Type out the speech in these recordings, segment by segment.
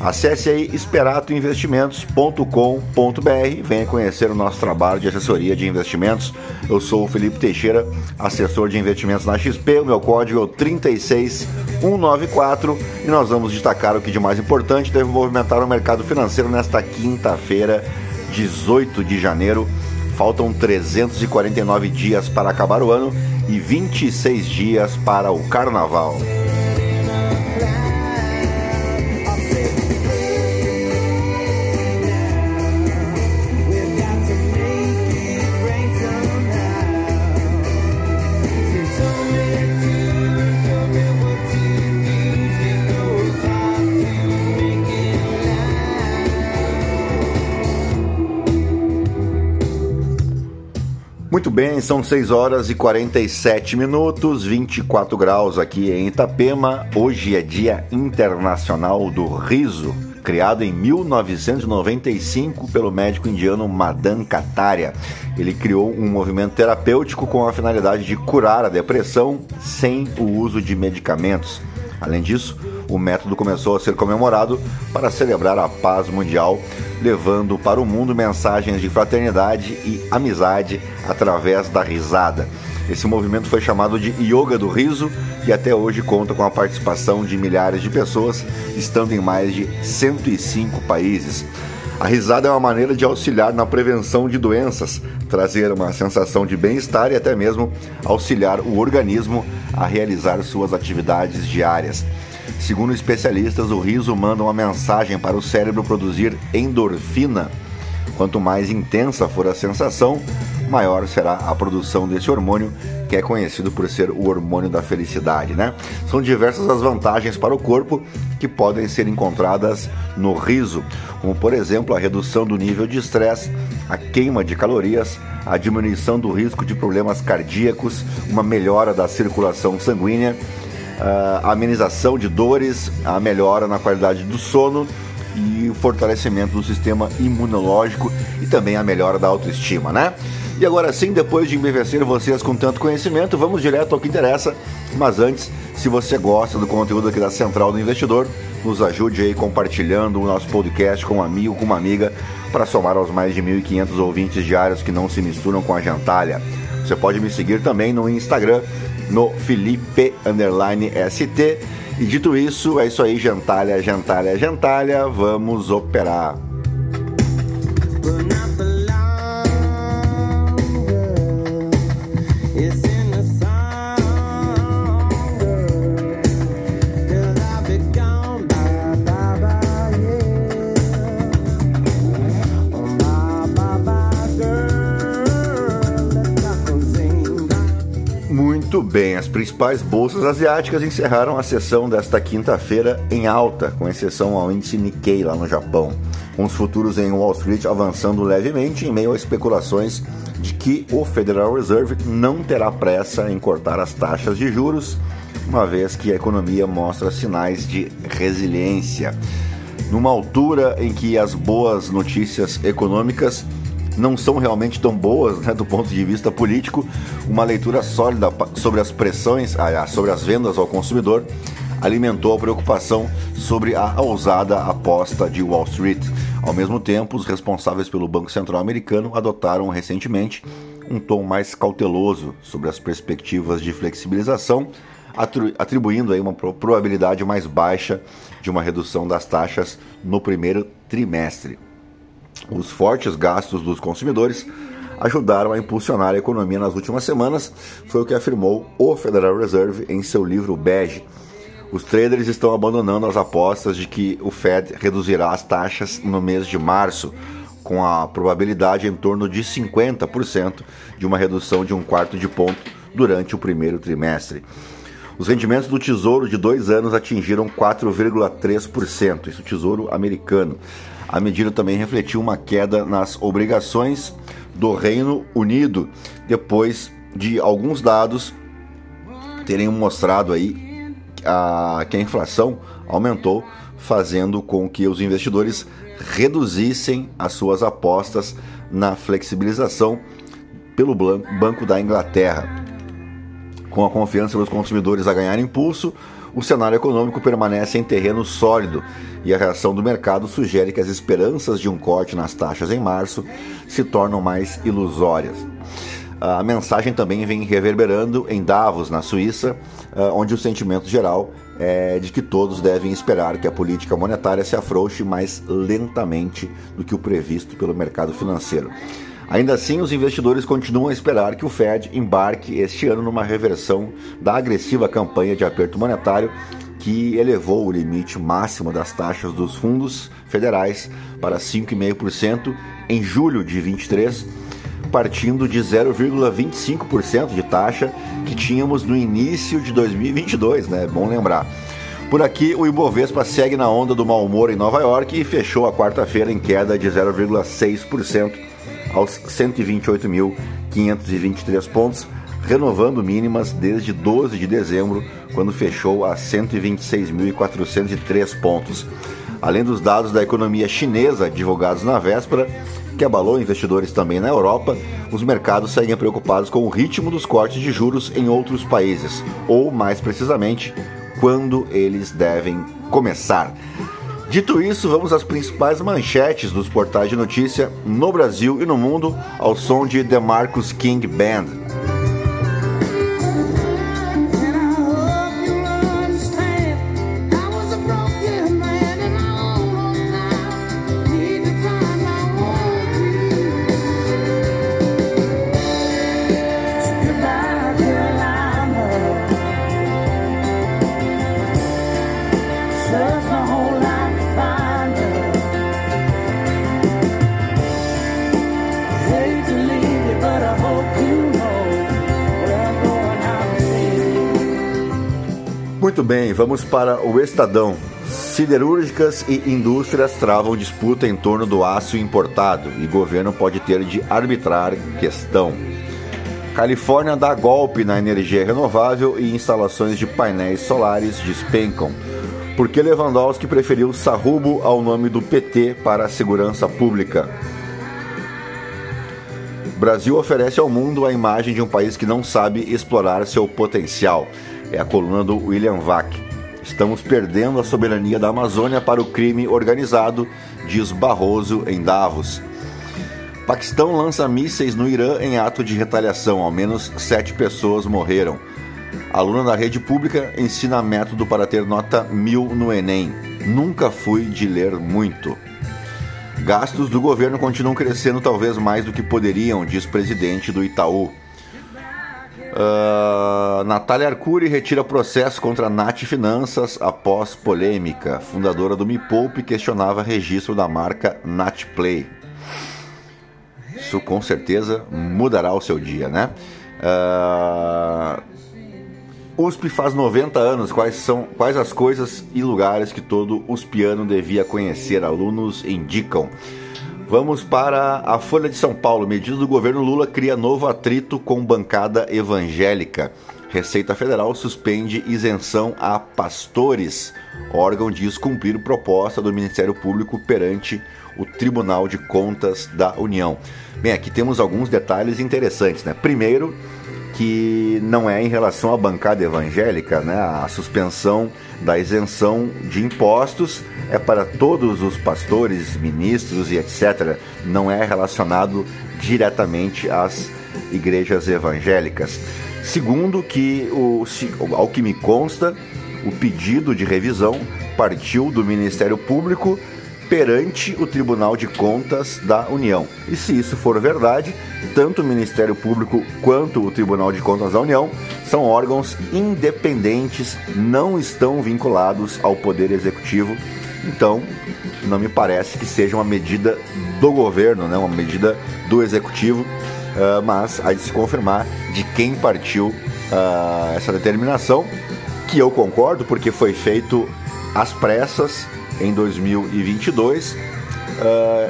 Acesse aí esperatoinvestimentos.com.br, venha conhecer o nosso trabalho de assessoria de investimentos. Eu sou o Felipe Teixeira, assessor de investimentos na XP. O meu código é o 36194 e nós vamos destacar o que de mais importante deve movimentar o mercado financeiro nesta quinta-feira, 18 de janeiro. Faltam 349 dias para acabar o ano e 26 dias para o carnaval. Muito bem, são 6 horas e 47 minutos, 24 graus aqui em Itapema. Hoje é Dia Internacional do Riso, criado em 1995 pelo médico indiano Madan Kataria. Ele criou um movimento terapêutico com a finalidade de curar a depressão sem o uso de medicamentos. Além disso, o método começou a ser comemorado para celebrar a paz mundial, levando para o mundo mensagens de fraternidade e amizade através da risada. Esse movimento foi chamado de Yoga do Riso e até hoje conta com a participação de milhares de pessoas, estando em mais de 105 países. A risada é uma maneira de auxiliar na prevenção de doenças, trazer uma sensação de bem-estar e até mesmo auxiliar o organismo a realizar suas atividades diárias. Segundo especialistas, o riso manda uma mensagem para o cérebro produzir endorfina. Quanto mais intensa for a sensação, maior será a produção desse hormônio, que é conhecido por ser o hormônio da felicidade, né? São diversas as vantagens para o corpo que podem ser encontradas no riso, como por exemplo a redução do nível de estresse, a queima de calorias, a diminuição do risco de problemas cardíacos, uma melhora da circulação sanguínea a amenização de dores, a melhora na qualidade do sono e o fortalecimento do sistema imunológico e também a melhora da autoestima, né? E agora sim, depois de embevecer vocês com tanto conhecimento, vamos direto ao que interessa. Mas antes, se você gosta do conteúdo aqui da Central do Investidor, nos ajude aí compartilhando o nosso podcast com um amigo, com uma amiga, para somar aos mais de 1.500 ouvintes diários que não se misturam com a gentalha. Você pode me seguir também no Instagram, no Felipe Underline ST. E dito isso, é isso aí, gentalha, gentalha, gentalha, vamos operar. Muito bem, as principais bolsas asiáticas encerraram a sessão desta quinta-feira em alta, com exceção ao índice Nikkei lá no Japão, com os futuros em Wall Street avançando levemente em meio a especulações de que o Federal Reserve não terá pressa em cortar as taxas de juros, uma vez que a economia mostra sinais de resiliência. Numa altura em que as boas notícias econômicas não são realmente tão boas né, do ponto de vista político, uma leitura sólida sobre as pressões, ah, sobre as vendas ao consumidor, alimentou a preocupação sobre a ousada aposta de Wall Street. Ao mesmo tempo, os responsáveis pelo Banco Central americano adotaram recentemente um tom mais cauteloso sobre as perspectivas de flexibilização, atribuindo aí uma probabilidade mais baixa de uma redução das taxas no primeiro trimestre. Os fortes gastos dos consumidores ajudaram a impulsionar a economia nas últimas semanas, foi o que afirmou o Federal Reserve em seu livro Bege. Os traders estão abandonando as apostas de que o Fed reduzirá as taxas no mês de março, com a probabilidade em torno de 50% de uma redução de um quarto de ponto durante o primeiro trimestre. Os rendimentos do Tesouro de dois anos atingiram 4,3%, isso Tesouro americano. A medida também refletiu uma queda nas obrigações do Reino Unido, depois de alguns dados terem mostrado aí a, que a inflação aumentou, fazendo com que os investidores reduzissem as suas apostas na flexibilização pelo Banco da Inglaterra. Com a confiança dos consumidores a ganhar impulso, o cenário econômico permanece em terreno sólido e a reação do mercado sugere que as esperanças de um corte nas taxas em março se tornam mais ilusórias. A mensagem também vem reverberando em Davos, na Suíça, ah, onde o sentimento geral é de que todos devem esperar que a política monetária se afrouxe mais lentamente do que o previsto pelo mercado financeiro. Ainda assim, os investidores continuam a esperar que o Fed embarque este ano numa reversão da agressiva campanha de aperto monetário que elevou o limite máximo das taxas dos fundos federais para 5,5% em julho de 23, partindo de 0,25% de taxa que tínhamos no início de 2022, né? Bom lembrar. Por aqui, o Ibovespa segue na onda do mau humor em Nova York e fechou a quarta-feira em queda de 0,6% aos 128.523 pontos, renovando mínimas desde 12 de dezembro, quando fechou a 126.403 pontos. Além dos dados da economia chinesa divulgados na véspera, que abalou investidores também na Europa, os mercados seguem preocupados com o ritmo dos cortes de juros em outros países, ou mais precisamente, quando eles devem começar. Dito isso, vamos às principais manchetes dos portais de notícia no Brasil e no mundo ao som de The Marcus King Band. Vamos para o Estadão. Siderúrgicas e indústrias travam disputa em torno do aço importado e governo pode ter de arbitrar questão. Califórnia dá golpe na energia renovável e instalações de painéis solares despencam. Porque Lewandowski preferiu Sarrubo ao nome do PT para a segurança pública. Brasil oferece ao mundo a imagem de um país que não sabe explorar seu potencial é a coluna do William Vac. Estamos perdendo a soberania da Amazônia para o crime organizado, diz Barroso em Davos. Paquistão lança mísseis no Irã em ato de retaliação. Ao menos sete pessoas morreram. Aluna da rede pública ensina método para ter nota mil no Enem. Nunca fui de ler muito. Gastos do governo continuam crescendo talvez mais do que poderiam, diz presidente do Itaú. Uh, Natália Arcuri retira processo contra a Nath Finanças após polêmica. Fundadora do Me Poupe questionava registro da marca Nat Play. Isso com certeza mudará o seu dia, né? Uh, USP faz 90 anos. Quais são quais as coisas e lugares que todo uspiano devia conhecer? Alunos indicam. Vamos para a Folha de São Paulo. Medida do governo Lula cria novo atrito com bancada evangélica. Receita Federal suspende isenção a pastores. órgão diz cumprir proposta do Ministério Público perante o Tribunal de Contas da União. Bem, aqui temos alguns detalhes interessantes, né? Primeiro, que não é em relação à bancada evangélica, né? A suspensão da isenção de impostos é para todos os pastores, ministros e etc. Não é relacionado diretamente às igrejas evangélicas. Segundo, que o, ao que me consta, o pedido de revisão partiu do Ministério Público perante o Tribunal de Contas da União. E se isso for verdade, tanto o Ministério Público quanto o Tribunal de Contas da União são órgãos independentes, não estão vinculados ao Poder Executivo. Então, não me parece que seja uma medida do governo, né? uma medida do Executivo, uh, mas há de se confirmar de quem partiu uh, essa determinação, que eu concordo, porque foi feito às pressas em 2022, uh,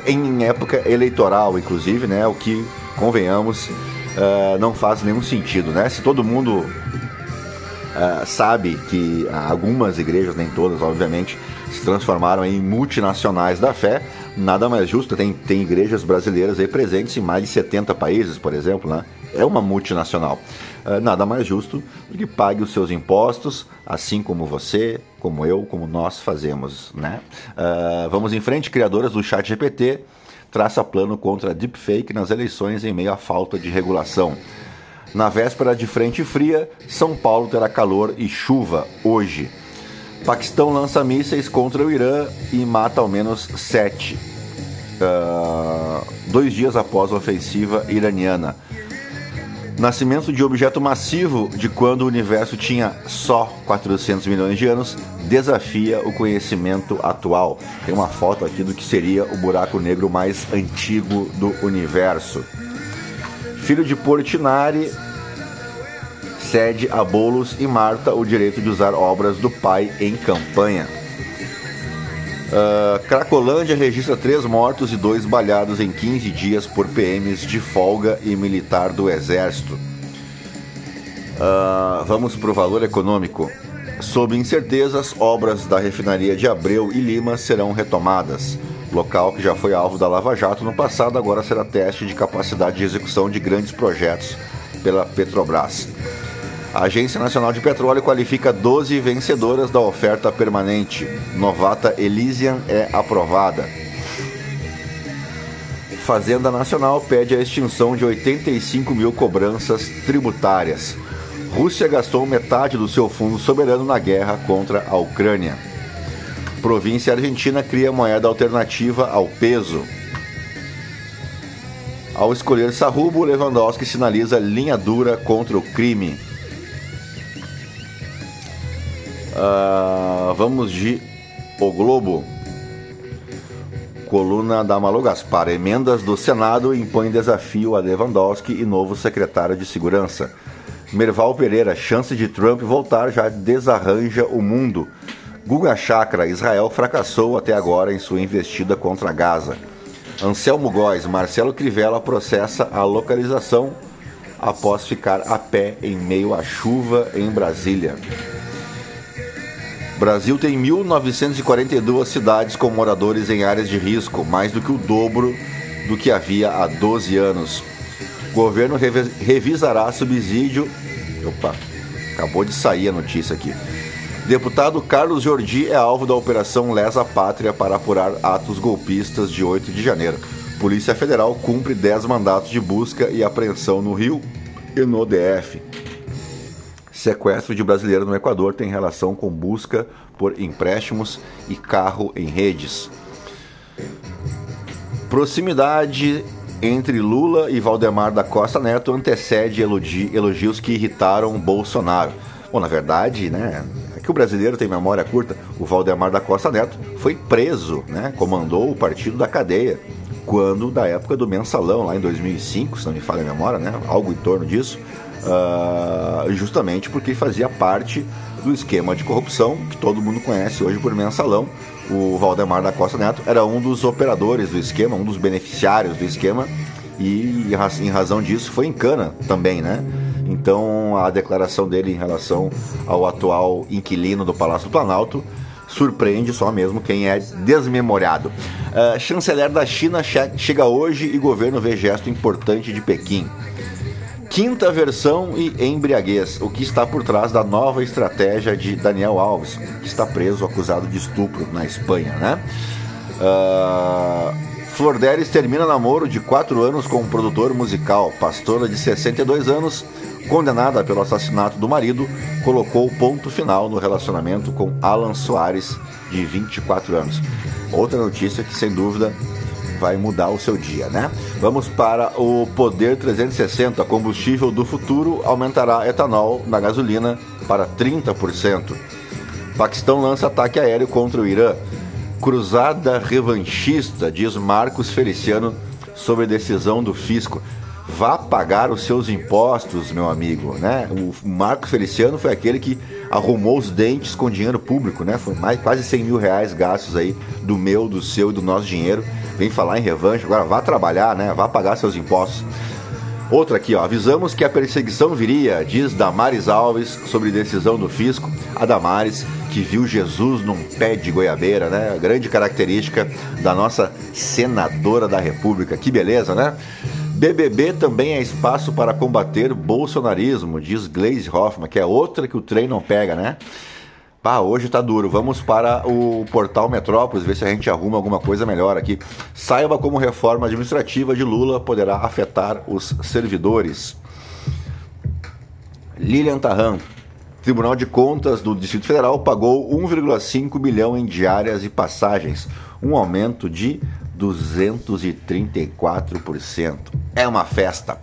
em época eleitoral, inclusive, né? O que convenhamos, uh, não faz nenhum sentido, né? Se todo mundo uh, sabe que algumas igrejas, nem todas, obviamente, se transformaram em multinacionais da fé, nada mais justo. Tem, tem igrejas brasileiras aí presentes em mais de 70 países, por exemplo, né? É uma multinacional. Nada mais justo do que pague os seus impostos, assim como você, como eu, como nós fazemos, né? Uh, vamos em frente, criadoras do Chat GPT traça plano contra deepfake nas eleições em meio à falta de regulação. Na véspera de frente fria, São Paulo terá calor e chuva hoje. Paquistão lança mísseis contra o Irã e mata ao menos sete. Uh, dois dias após a ofensiva iraniana. Nascimento de objeto massivo de quando o universo tinha só 400 milhões de anos desafia o conhecimento atual. Tem uma foto aqui do que seria o buraco negro mais antigo do universo. Filho de Portinari cede a Bolos e Marta o direito de usar obras do pai em campanha. Uh, Cracolândia registra três mortos e dois baleados em 15 dias por PMs de folga e militar do Exército. Uh, vamos para o valor econômico. Sob incertezas, obras da refinaria de Abreu e Lima serão retomadas. Local que já foi alvo da Lava Jato no passado, agora será teste de capacidade de execução de grandes projetos pela Petrobras. A Agência Nacional de Petróleo qualifica 12 vencedoras da oferta permanente. Novata Elysian é aprovada. Fazenda Nacional pede a extinção de 85 mil cobranças tributárias. Rússia gastou metade do seu fundo soberano na guerra contra a Ucrânia. Província Argentina cria moeda alternativa ao peso. Ao escolher Sarrubo, Lewandowski sinaliza linha dura contra o crime. Uh, vamos de O Globo. Coluna da Malu Gaspar. Emendas do Senado impõem desafio a Lewandowski e novo secretário de Segurança. Merval Pereira, chance de Trump voltar já desarranja o mundo. Guga Chakra, Israel fracassou até agora em sua investida contra Gaza. Anselmo Góes, Marcelo Crivella processa a localização após ficar a pé em meio à chuva em Brasília. Brasil tem 1.942 cidades com moradores em áreas de risco, mais do que o dobro do que havia há 12 anos. O governo revisará subsídio. Opa, acabou de sair a notícia aqui. Deputado Carlos Jordi é alvo da Operação Lesa Pátria para apurar atos golpistas de 8 de janeiro. Polícia Federal cumpre 10 mandatos de busca e apreensão no Rio e no DF. Sequestro de brasileiro no Equador tem relação com busca por empréstimos e carro em redes. Proximidade entre Lula e Valdemar da Costa Neto antecede elogios que irritaram Bolsonaro. Bom, na verdade, né, é que o brasileiro tem memória curta. O Valdemar da Costa Neto foi preso, né, comandou o partido da cadeia quando da época do mensalão lá em 2005, se não me falha a memória, né, algo em torno disso uh, justamente porque fazia parte do esquema de corrupção que todo mundo conhece hoje por mensalão. O Valdemar da Costa Neto era um dos operadores do esquema, um dos beneficiários do esquema, e em razão disso foi em cana também, né? Então a declaração dele em relação ao atual inquilino do Palácio do Planalto surpreende só mesmo quem é desmemoriado. Uh, chanceler da China chega hoje e governo vê gesto importante de Pequim quinta versão e embriaguez, o que está por trás da nova estratégia de Daniel Alves, que está preso acusado de estupro na Espanha, né? Uh, Flor Delis termina namoro de 4 anos com um produtor musical. Pastora de 62 anos, condenada pelo assassinato do marido, colocou ponto final no relacionamento com Alan Soares, de 24 anos. Outra notícia que, sem dúvida, vai mudar o seu dia, né? Vamos para o Poder 360. Combustível do futuro aumentará etanol na gasolina para 30%. Paquistão lança ataque aéreo contra o Irã. Cruzada revanchista, diz Marcos Feliciano sobre decisão do fisco. Vá pagar os seus impostos, meu amigo, né? O Marcos Feliciano foi aquele que arrumou os dentes com dinheiro público, né? Foi mais quase 100 mil reais gastos aí do meu, do seu e do nosso dinheiro vem falar em revanche, agora vá trabalhar, né? Vá pagar seus impostos. Outra aqui, ó. Avisamos que a perseguição viria, diz Damares Alves, sobre decisão do fisco. A Damares, que viu Jesus num pé de goiabeira, né? Grande característica da nossa senadora da República. Que beleza, né? BBB também é espaço para combater bolsonarismo, diz Glaze Hoffman, que é outra que o trem não pega, né? Pá, hoje tá duro. Vamos para o portal Metrópolis ver se a gente arruma alguma coisa melhor aqui. Saiba como reforma administrativa de Lula poderá afetar os servidores. Lilian Tarran. Tribunal de Contas do Distrito Federal pagou 1,5 bilhão em diárias e passagens, um aumento de 234%. É uma festa.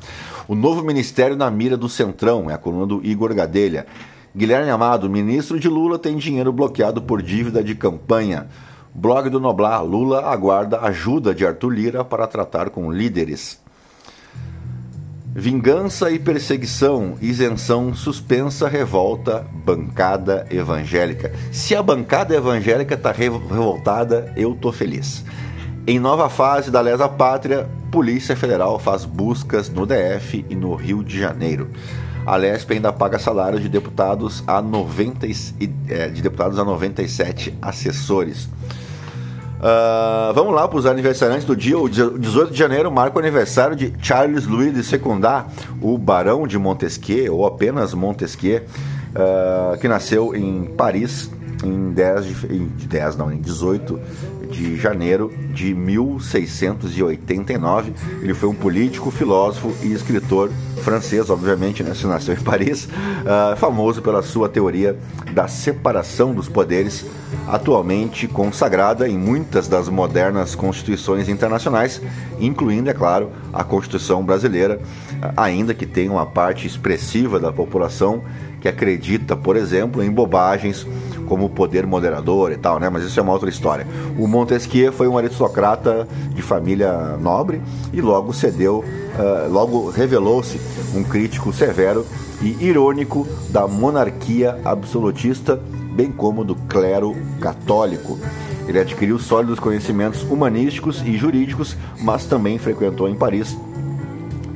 O novo ministério na mira do Centrão, é a coluna do Igor Gadelha. Guilherme Amado, ministro de Lula, tem dinheiro bloqueado por dívida de campanha. Blog do Noblar, Lula aguarda ajuda de Arthur Lira para tratar com líderes. Vingança e perseguição, isenção suspensa, revolta, bancada evangélica. Se a bancada evangélica está revoltada, eu tô feliz. Em nova fase da Lesa Pátria, Polícia Federal faz buscas no DF e no Rio de Janeiro. A Lesp ainda paga salário de deputados a 90, é, de deputados a 97 assessores. Uh, vamos lá para os aniversariantes do dia. O 18 de janeiro marca o aniversário de Charles Louis de Secundar, o Barão de Montesquieu, ou apenas Montesquieu, uh, que nasceu em Paris em 10 de, em 10 não, em 18 de janeiro de 1689. Ele foi um político, filósofo e escritor francês, obviamente, né? Se nasceu em Paris, uh, famoso pela sua teoria da separação dos poderes, atualmente consagrada em muitas das modernas constituições internacionais, incluindo, é claro, a Constituição brasileira, ainda que tenha uma parte expressiva da população que acredita, por exemplo, em bobagens como poder moderador e tal, né? Mas isso é uma outra história. O Montesquieu foi um aristocrata de família nobre e logo cedeu, uh, logo revelou-se um crítico severo e irônico da monarquia absolutista, bem como do clero católico. Ele adquiriu sólidos conhecimentos humanísticos e jurídicos, mas também frequentou em Paris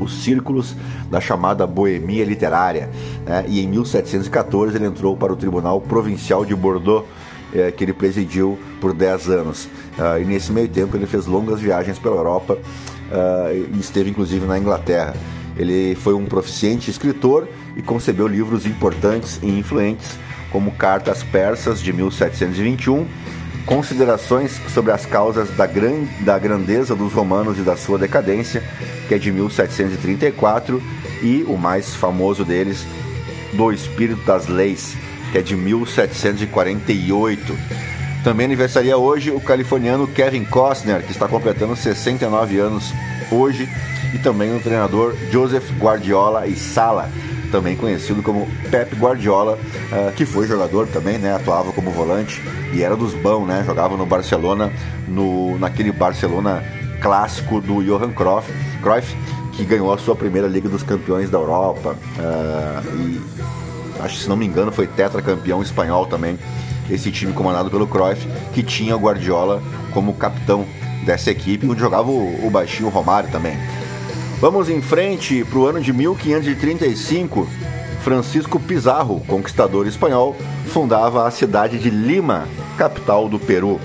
os círculos da chamada boemia literária. Né? E em 1714 ele entrou para o Tribunal Provincial de Bordeaux, é, que ele presidiu por 10 anos. Uh, e nesse meio tempo ele fez longas viagens pela Europa uh, e esteve inclusive na Inglaterra. Ele foi um proficiente escritor e concebeu livros importantes e influentes, como Cartas Persas de 1721 Considerações sobre as causas da, gran, da grandeza dos romanos e da sua decadência, que é de 1734, e o mais famoso deles, Do Espírito das Leis, que é de 1748. Também aniversaria hoje o californiano Kevin Costner, que está completando 69 anos hoje, e também o treinador Joseph Guardiola e Sala, também conhecido como Pep Guardiola, uh, que foi jogador também, né? Atuava como volante e era dos bons, né? Jogava no Barcelona, no, naquele Barcelona clássico do Johan Cruyff, Cruyff que ganhou a sua primeira Liga dos Campeões da Europa. Uh, e acho se não me engano foi tetracampeão espanhol também. Esse time comandado pelo Cruyff, que tinha o Guardiola como capitão dessa equipe, onde jogava o, o baixinho Romário também. Vamos em frente para o ano de 1535. Francisco Pizarro, conquistador espanhol, fundava a cidade de Lima, capital do Peru.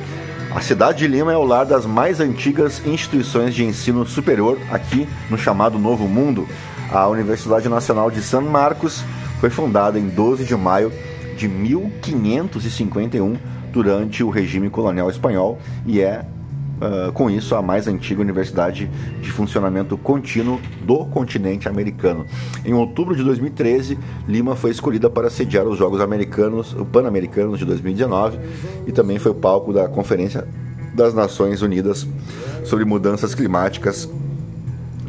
A cidade de Lima é o lar das mais antigas instituições de ensino superior aqui no chamado Novo Mundo. A Universidade Nacional de San Marcos foi fundada em 12 de maio de 1551 durante o regime colonial espanhol e é Uh, com isso, a mais antiga universidade de funcionamento contínuo do continente americano. Em outubro de 2013, Lima foi escolhida para sediar os Jogos Americanos, Pan-Americanos de 2019 e também foi palco da Conferência das Nações Unidas sobre Mudanças Climáticas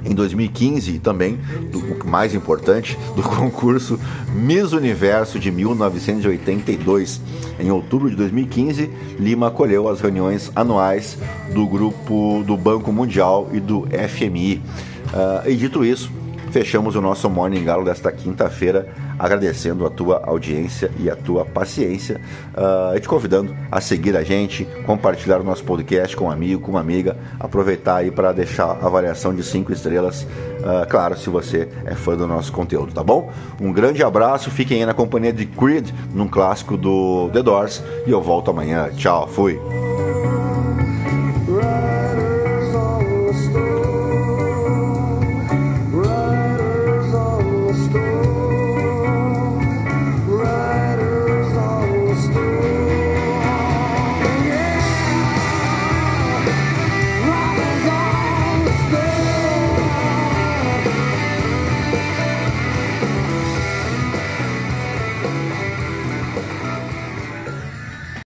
em 2015 também, do mais importante, do concurso Miss Universo de 1982. Em outubro de 2015, Lima acolheu as reuniões anuais do grupo do Banco Mundial e do FMI. Uh, e dito isso, fechamos o nosso Morning Galo desta quinta-feira, agradecendo a tua audiência e a tua paciência, uh, e te convidando a seguir a gente, compartilhar o nosso podcast com um amigo, com uma amiga, aproveitar aí para deixar a avaliação de cinco estrelas, uh, claro, se você é fã do nosso conteúdo, tá bom? Um grande abraço, fiquem aí na companhia de Creed, num clássico do The Doors, e eu volto amanhã. Tchau, fui!